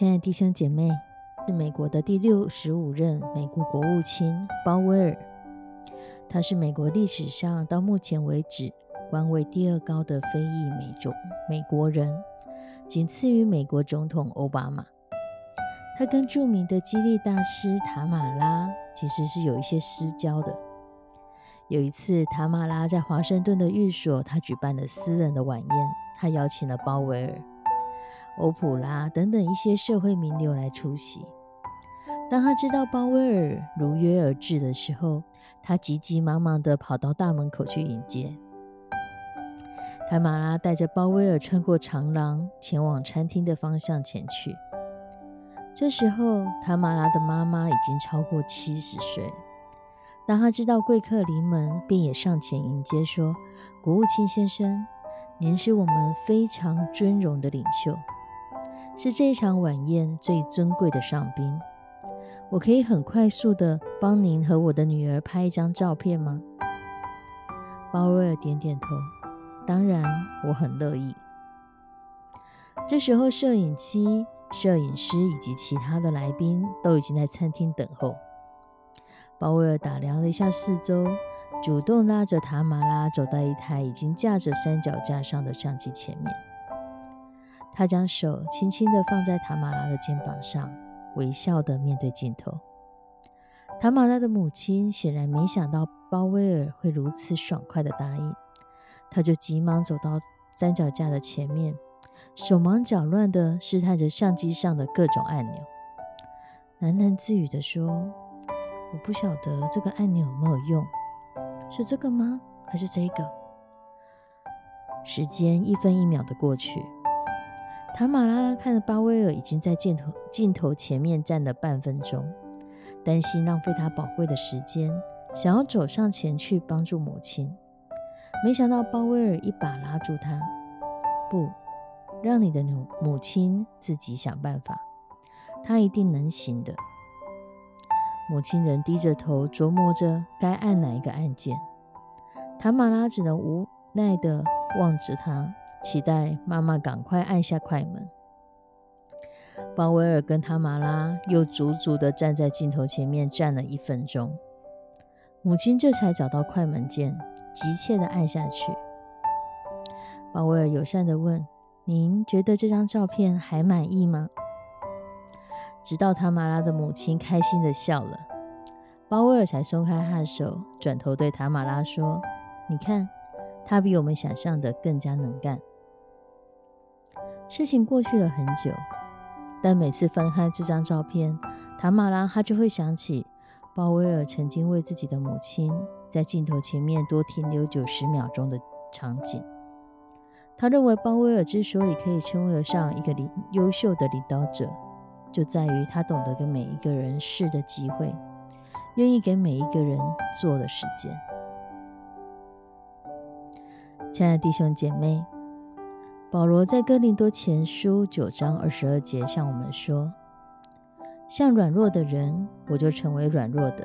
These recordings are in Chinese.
亲爱的弟兄姐妹，是美国的第六十五任美国国务卿鲍威尔，他是美国历史上到目前为止官位第二高的非裔美种美国人，仅次于美国总统奥巴马。他跟著名的激励大师塔马拉其实是有一些私交的。有一次，塔马拉在华盛顿的寓所，他举办了私人的晚宴，他邀请了鲍威尔。欧普拉等等一些社会名流来出席。当他知道鲍威尔如约而至的时候，他急急忙忙地跑到大门口去迎接。塔马拉带着鲍威尔穿过长廊，前往餐厅的方向前去。这时候，塔马拉的妈妈已经超过七十岁。当他知道贵客临门，便也上前迎接，说：“国务卿先生，您是我们非常尊荣的领袖。”是这一场晚宴最尊贵的上宾，我可以很快速的帮您和我的女儿拍一张照片吗？鲍威尔点点头，当然，我很乐意。这时候，摄影机、摄影师以及其他的来宾都已经在餐厅等候。鲍威尔打量了一下四周，主动拉着塔马拉走到一台已经架着三脚架上的相机前面。他将手轻轻地放在塔马拉的肩膀上，微笑地面对镜头。塔马拉的母亲显然没想到鲍威尔会如此爽快地答应，他就急忙走到三脚架的前面，手忙脚乱地试探着相机上的各种按钮，喃喃自语地说：“我不晓得这个按钮有没有用，是这个吗？还是这个？”时间一分一秒地过去。塔马拉看着巴威尔已经在镜头镜头前面站了半分钟，担心浪费他宝贵的时间，想要走上前去帮助母亲。没想到鲍威尔一把拉住他：“不，让你的母母亲自己想办法，她一定能行的。”母亲仍低着头琢磨着该按哪一个按键。塔马拉只能无奈地望着他。期待妈妈赶快按下快门。鲍威尔跟塔马拉又足足的站在镜头前面站了一分钟，母亲这才找到快门键，急切的按下去。鲍威尔友善的问：“您觉得这张照片还满意吗？”直到塔马拉的母亲开心的笑了，鲍威尔才松开他的手，转头对塔马拉说：“你看，他比我们想象的更加能干。”事情过去了很久，但每次翻开这张照片，塔马拉他就会想起鲍威尔曾经为自己的母亲在镜头前面多停留九十秒钟的场景。他认为鲍威尔之所以可以称得上一个领优秀的领导者，就在于他懂得给每一个人试的机会，愿意给每一个人做的时间。亲爱的弟兄姐妹。保罗在哥林多前书九章二十二节向我们说：“像软弱的人，我就成为软弱的，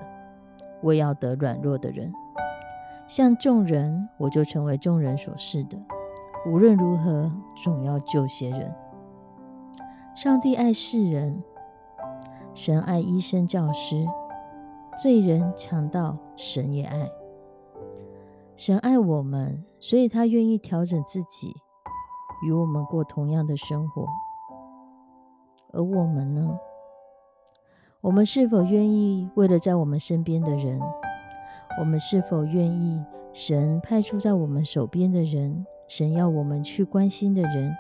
我要得软弱的人；像众人，我就成为众人所示的。无论如何，总要救些人。上帝爱世人，神爱医生、教师，罪人、强盗，神也爱。神爱我们，所以他愿意调整自己。”与我们过同样的生活，而我们呢？我们是否愿意为了在我们身边的人？我们是否愿意神派出在我们手边的人，神要我们去关心的人，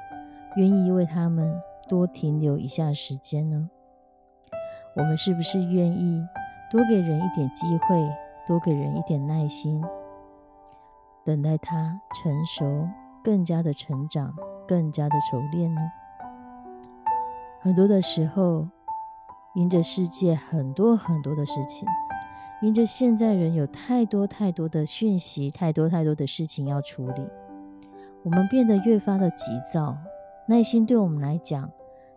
愿意为他们多停留一下时间呢？我们是不是愿意多给人一点机会，多给人一点耐心，等待他成熟，更加的成长，更加的熟练呢？很多的时候，因着世界很多很多的事情。因着现在人有太多太多的讯息，太多太多的事情要处理，我们变得越发的急躁。耐心对我们来讲，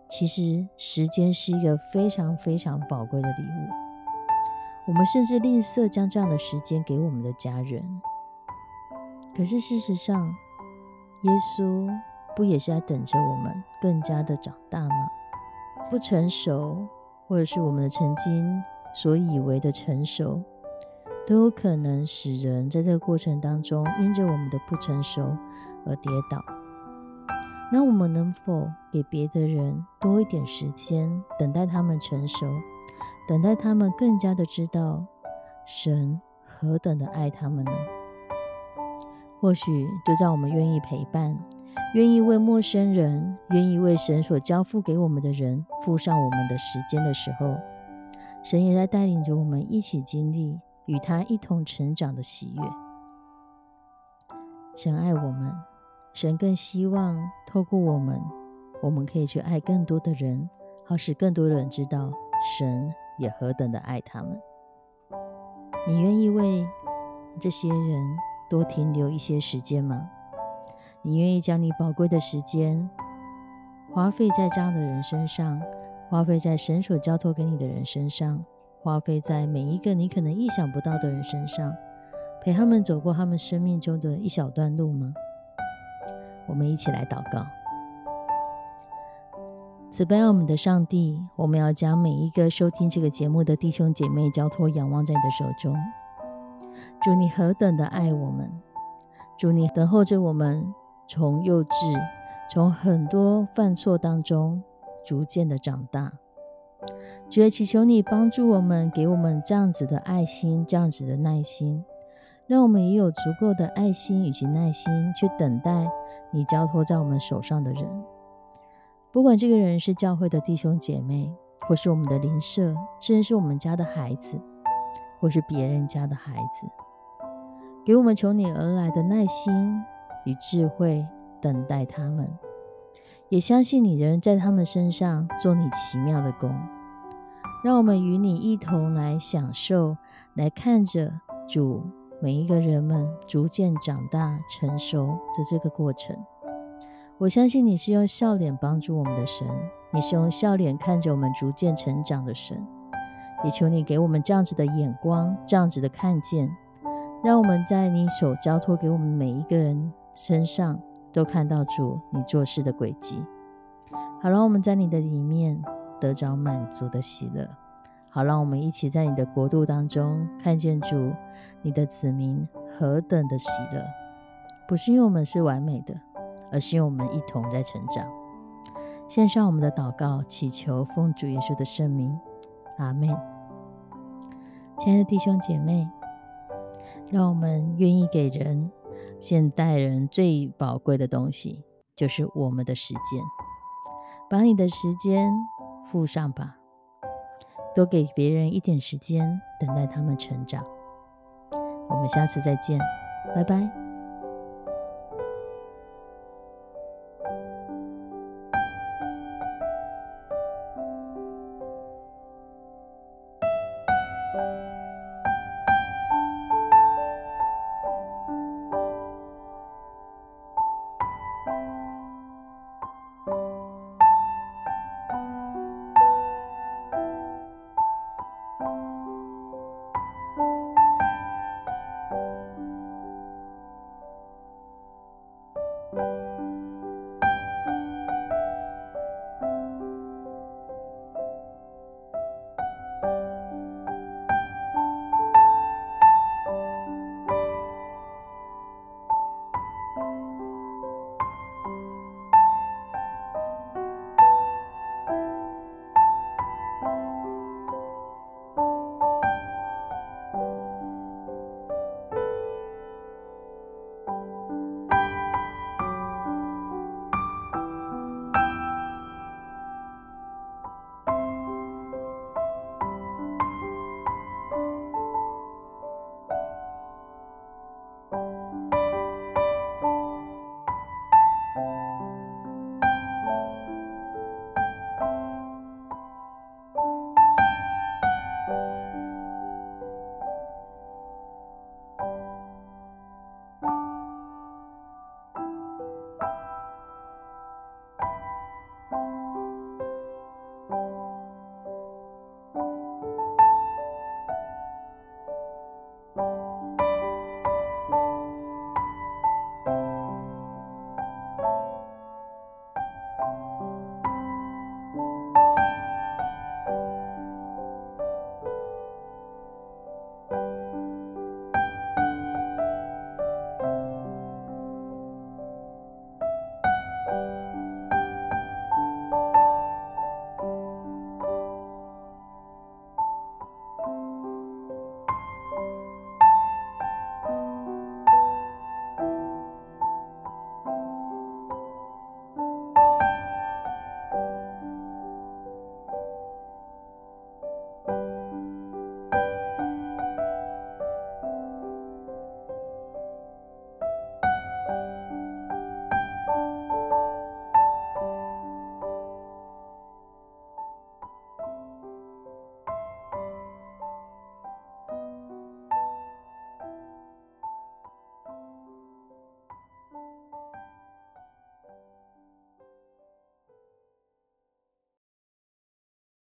其实时间是一个非常非常宝贵的礼物。我们甚至吝啬将这样的时间给我们的家人。可是事实上，耶稣不也是在等着我们更加的长大吗？不成熟，或者是我们的曾经。所以为的成熟，都有可能使人在这个过程当中，因着我们的不成熟而跌倒。那我们能否给别的人多一点时间，等待他们成熟，等待他们更加的知道神何等的爱他们呢？或许就在我们愿意陪伴，愿意为陌生人，愿意为神所交付给我们的人付上我们的时间的时候。神也在带领着我们一起经历与他一同成长的喜悦。神爱我们，神更希望透过我们，我们可以去爱更多的人，好使更多的人知道神也何等的爱他们。你愿意为这些人多停留一些时间吗？你愿意将你宝贵的时间花费在这样的人身上？花费在神所交托给你的人身上，花费在每一个你可能意想不到的人身上，陪他们走过他们生命中的一小段路吗？我们一起来祷告。慈悲我们的上帝，我们要将每一个收听这个节目的弟兄姐妹交托、仰望在你的手中。祝你何等的爱我们！祝你等候着我们，从幼稚，从很多犯错当中。逐渐的长大，主也祈求你帮助我们，给我们这样子的爱心，这样子的耐心，让我们也有足够的爱心以及耐心去等待你交托在我们手上的人。不管这个人是教会的弟兄姐妹，或是我们的邻舍，甚至是我们家的孩子，或是别人家的孩子，给我们求你而来的耐心与智慧，等待他们。也相信你仍在他们身上做你奇妙的工，让我们与你一同来享受，来看着主每一个人们逐渐长大成熟的这个过程。我相信你是用笑脸帮助我们的神，你是用笑脸看着我们逐渐成长的神。也求你给我们这样子的眼光，这样子的看见，让我们在你所交托给我们每一个人身上。都看到主你做事的轨迹，好让我们在你的里面得着满足的喜乐。好让我们一起在你的国度当中看见主你的子民何等的喜乐。不是因为我们是完美的，而是因为我们一同在成长。献上我们的祷告，祈求奉主耶稣的圣名，阿门。亲爱的弟兄姐妹，让我们愿意给人。现代人最宝贵的东西就是我们的时间，把你的时间付上吧，多给别人一点时间，等待他们成长。我们下次再见，拜拜。